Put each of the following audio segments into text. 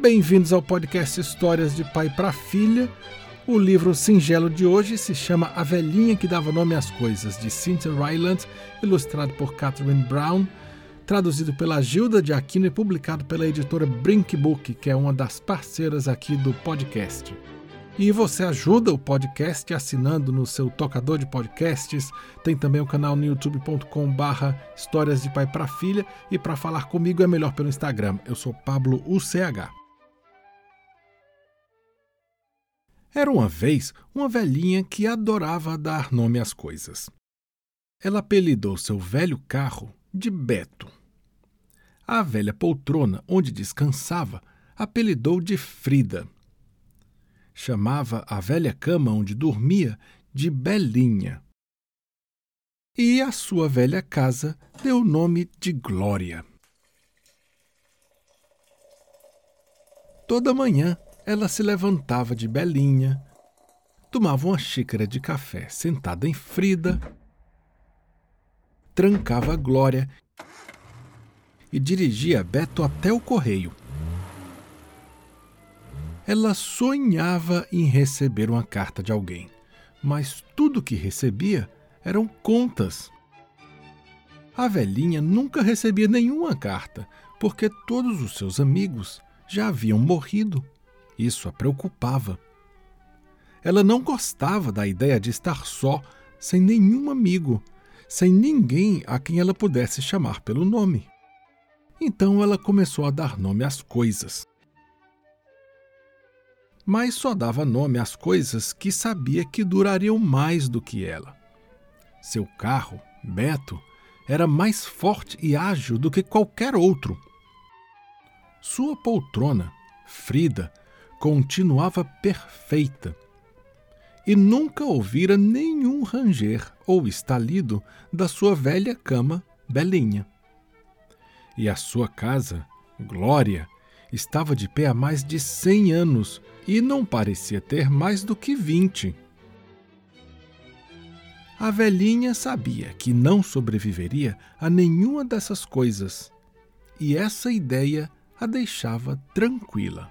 Bem-vindos ao podcast Histórias de Pai para Filha. O livro singelo de hoje se chama A Velhinha que Dava Nome às Coisas, de Cynthia Ryland, ilustrado por Catherine Brown, traduzido pela Gilda de Aquino e publicado pela editora Brink Book, que é uma das parceiras aqui do podcast. E você ajuda o podcast assinando no seu tocador de podcasts. Tem também o canal no youtube.com barra Histórias de Pai para Filha. E para falar comigo é melhor pelo Instagram. Eu sou Pablo UCH. Era uma vez uma velhinha que adorava dar nome às coisas. Ela apelidou seu velho carro de Beto. A velha poltrona onde descansava apelidou de Frida. Chamava a velha cama onde dormia de Belinha. E a sua velha casa deu o nome de Glória. Toda manhã ela se levantava de belinha, tomava uma xícara de café sentada em Frida, trancava a Glória e dirigia Beto até o correio. Ela sonhava em receber uma carta de alguém, mas tudo que recebia eram contas. A velhinha nunca recebia nenhuma carta, porque todos os seus amigos já haviam morrido. Isso a preocupava. Ela não gostava da ideia de estar só, sem nenhum amigo, sem ninguém a quem ela pudesse chamar pelo nome. Então ela começou a dar nome às coisas. Mas só dava nome às coisas que sabia que durariam mais do que ela. Seu carro, Beto, era mais forte e ágil do que qualquer outro. Sua poltrona, Frida, continuava perfeita e nunca ouvira nenhum ranger ou estalido da sua velha cama Belinha. E a sua casa, Glória, estava de pé há mais de cem anos e não parecia ter mais do que vinte. A velhinha sabia que não sobreviveria a nenhuma dessas coisas, e essa ideia a deixava tranquila.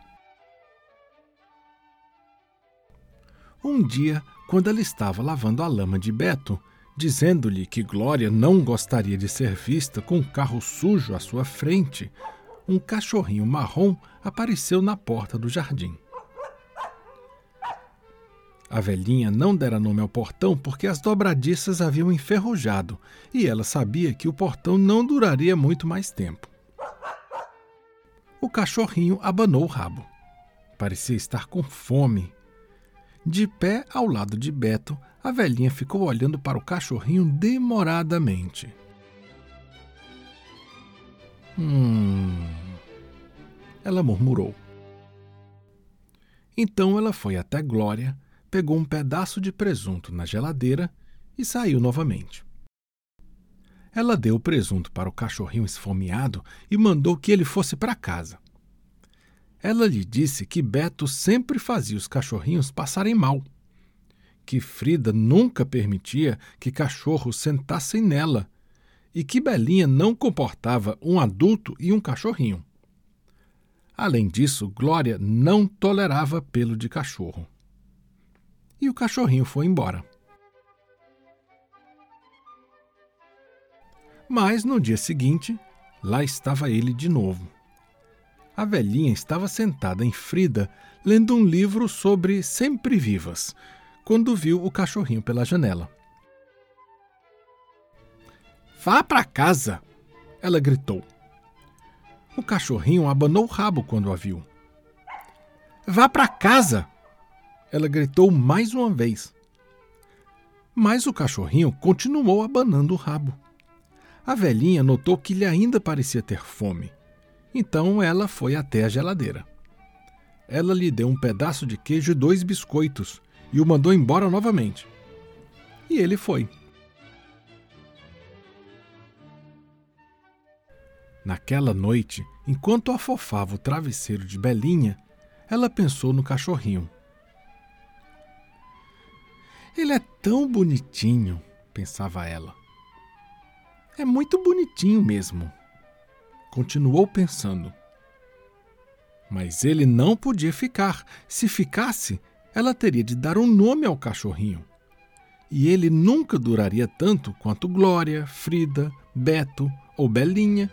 Um dia, quando ela estava lavando a lama de Beto, dizendo-lhe que Glória não gostaria de ser vista com um carro sujo à sua frente, um cachorrinho marrom apareceu na porta do jardim. A velhinha não dera nome ao portão porque as dobradiças haviam enferrujado e ela sabia que o portão não duraria muito mais tempo. O cachorrinho abanou o rabo. Parecia estar com fome de pé ao lado de Beto, a velhinha ficou olhando para o cachorrinho demoradamente. Hum. Ela murmurou. Então ela foi até Glória, pegou um pedaço de presunto na geladeira e saiu novamente. Ela deu o presunto para o cachorrinho esfomeado e mandou que ele fosse para casa. Ela lhe disse que Beto sempre fazia os cachorrinhos passarem mal, que Frida nunca permitia que cachorros sentassem nela e que Belinha não comportava um adulto e um cachorrinho. Além disso, Glória não tolerava pelo de cachorro. E o cachorrinho foi embora. Mas no dia seguinte, lá estava ele de novo a velhinha estava sentada em Frida, lendo um livro sobre sempre-vivas, quando viu o cachorrinho pela janela. Vá para casa! Ela gritou. O cachorrinho abanou o rabo quando a viu. Vá para casa! Ela gritou mais uma vez. Mas o cachorrinho continuou abanando o rabo. A velhinha notou que ele ainda parecia ter fome então ela foi até a geladeira. Ela lhe deu um pedaço de queijo e dois biscoitos e o mandou embora novamente. E ele foi. Naquela noite, enquanto afofava o travesseiro de Belinha, ela pensou no cachorrinho. Ele é tão bonitinho, pensava ela. É muito bonitinho mesmo. Continuou pensando. Mas ele não podia ficar. Se ficasse, ela teria de dar um nome ao cachorrinho. E ele nunca duraria tanto quanto Glória, Frida, Beto ou Belinha.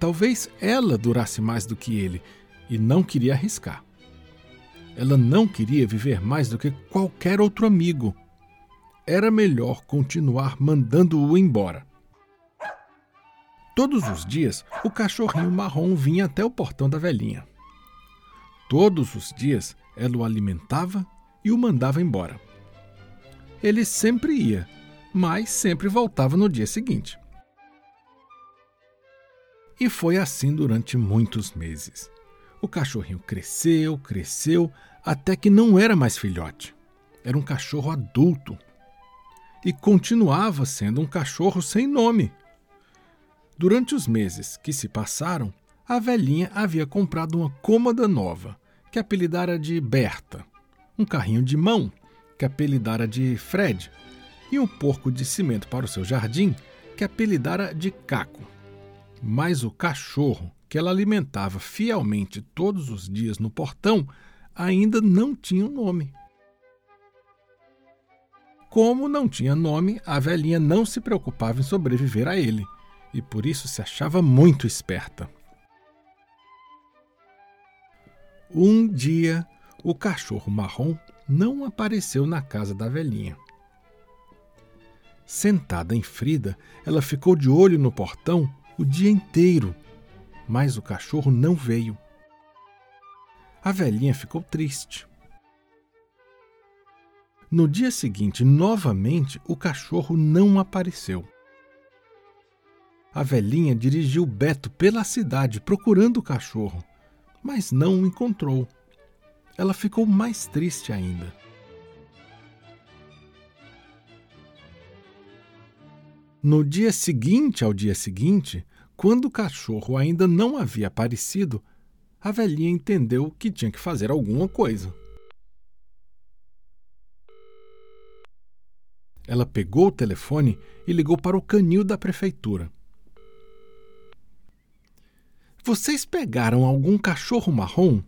Talvez ela durasse mais do que ele e não queria arriscar. Ela não queria viver mais do que qualquer outro amigo. Era melhor continuar mandando-o embora. Todos os dias, o cachorrinho marrom vinha até o portão da velhinha. Todos os dias, ela o alimentava e o mandava embora. Ele sempre ia, mas sempre voltava no dia seguinte. E foi assim durante muitos meses. O cachorrinho cresceu, cresceu, até que não era mais filhote. Era um cachorro adulto. E continuava sendo um cachorro sem nome. Durante os meses que se passaram, a velhinha havia comprado uma cômoda nova, que apelidara de Berta, um carrinho de mão, que apelidara de Fred, e um porco de cimento para o seu jardim, que apelidara de Caco. Mas o cachorro, que ela alimentava fielmente todos os dias no portão, ainda não tinha um nome. Como não tinha nome, a velhinha não se preocupava em sobreviver a ele, e por isso se achava muito esperta. Um dia, o cachorro marrom não apareceu na casa da velhinha. Sentada em Frida, ela ficou de olho no portão o dia inteiro, mas o cachorro não veio. A velhinha ficou triste. No dia seguinte, novamente, o cachorro não apareceu. A velhinha dirigiu Beto pela cidade procurando o cachorro, mas não o encontrou ela ficou mais triste ainda. No dia seguinte ao dia seguinte, quando o cachorro ainda não havia aparecido, a velhinha entendeu que tinha que fazer alguma coisa. Ela pegou o telefone e ligou para o canil da prefeitura. Vocês pegaram algum cachorro marrom?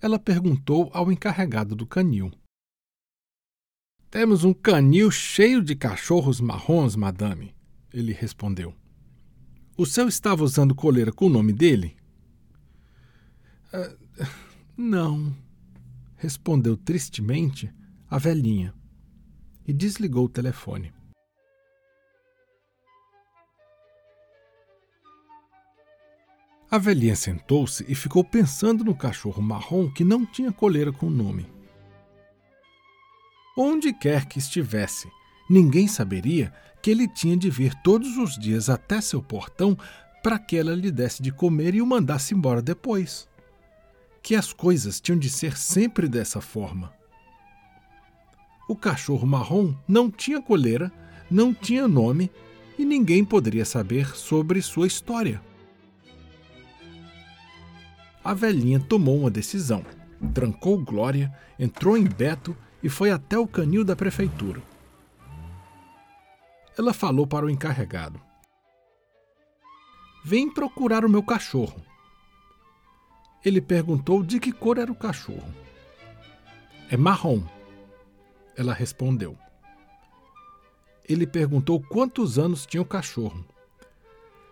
ela perguntou ao encarregado do canil. Temos um canil cheio de cachorros marrons, madame, ele respondeu. O seu estava usando coleira com o nome dele? Uh, não, respondeu tristemente a velhinha e desligou o telefone. A velhinha sentou-se e ficou pensando no cachorro marrom que não tinha coleira com nome. Onde quer que estivesse, ninguém saberia que ele tinha de vir todos os dias até seu portão para que ela lhe desse de comer e o mandasse embora depois. Que as coisas tinham de ser sempre dessa forma. O cachorro marrom não tinha coleira, não tinha nome e ninguém poderia saber sobre sua história a velhinha tomou uma decisão. Trancou Glória, entrou em Beto e foi até o canil da prefeitura. Ela falou para o encarregado: Vem procurar o meu cachorro. Ele perguntou de que cor era o cachorro. É marrom. Ela respondeu. Ele perguntou quantos anos tinha o cachorro.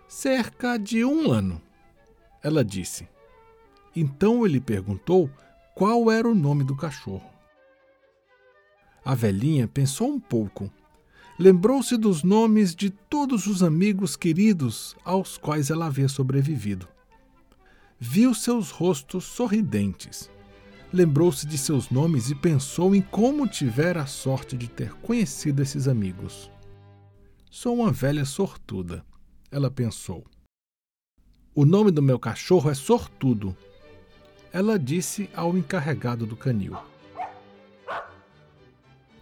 Cerca de um ano. Ela disse. Então ele perguntou qual era o nome do cachorro. A velhinha pensou um pouco. Lembrou-se dos nomes de todos os amigos queridos aos quais ela havia sobrevivido. Viu seus rostos sorridentes. Lembrou-se de seus nomes e pensou em como tivera a sorte de ter conhecido esses amigos. Sou uma velha sortuda, ela pensou. O nome do meu cachorro é Sortudo, ela disse ao encarregado do canil.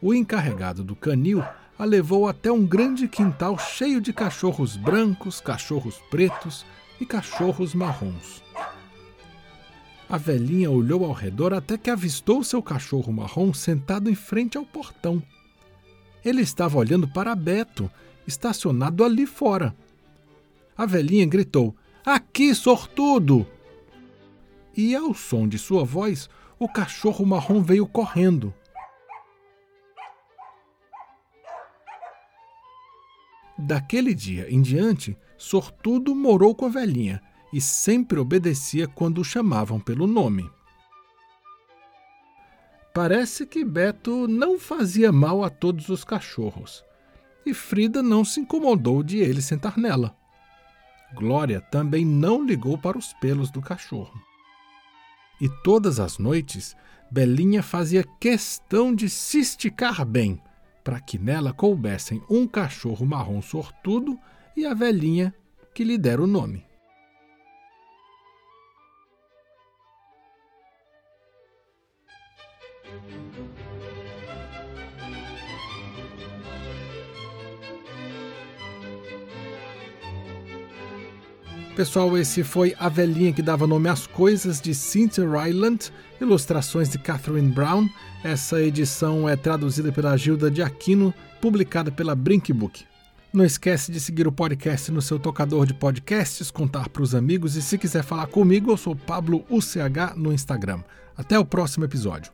O encarregado do canil a levou até um grande quintal cheio de cachorros brancos, cachorros pretos e cachorros marrons. A velhinha olhou ao redor até que avistou seu cachorro marrom sentado em frente ao portão. Ele estava olhando para Beto, estacionado ali fora. A velhinha gritou: Aqui, sortudo! E ao som de sua voz, o cachorro marrom veio correndo. Daquele dia em diante, Sortudo morou com a velhinha e sempre obedecia quando o chamavam pelo nome. Parece que Beto não fazia mal a todos os cachorros, e Frida não se incomodou de ele sentar nela. Glória também não ligou para os pelos do cachorro. E todas as noites, Belinha fazia questão de se esticar bem, para que nela coubessem um cachorro marrom sortudo e a velhinha que lhe dera o nome. Pessoal, esse foi A Velhinha que Dava Nome às Coisas, de Cynthia Ryland, ilustrações de Catherine Brown. Essa edição é traduzida pela Gilda de Aquino, publicada pela Brinkbook. Não esquece de seguir o podcast no seu tocador de podcasts, contar para os amigos e se quiser falar comigo, eu sou Pablo UCH no Instagram. Até o próximo episódio.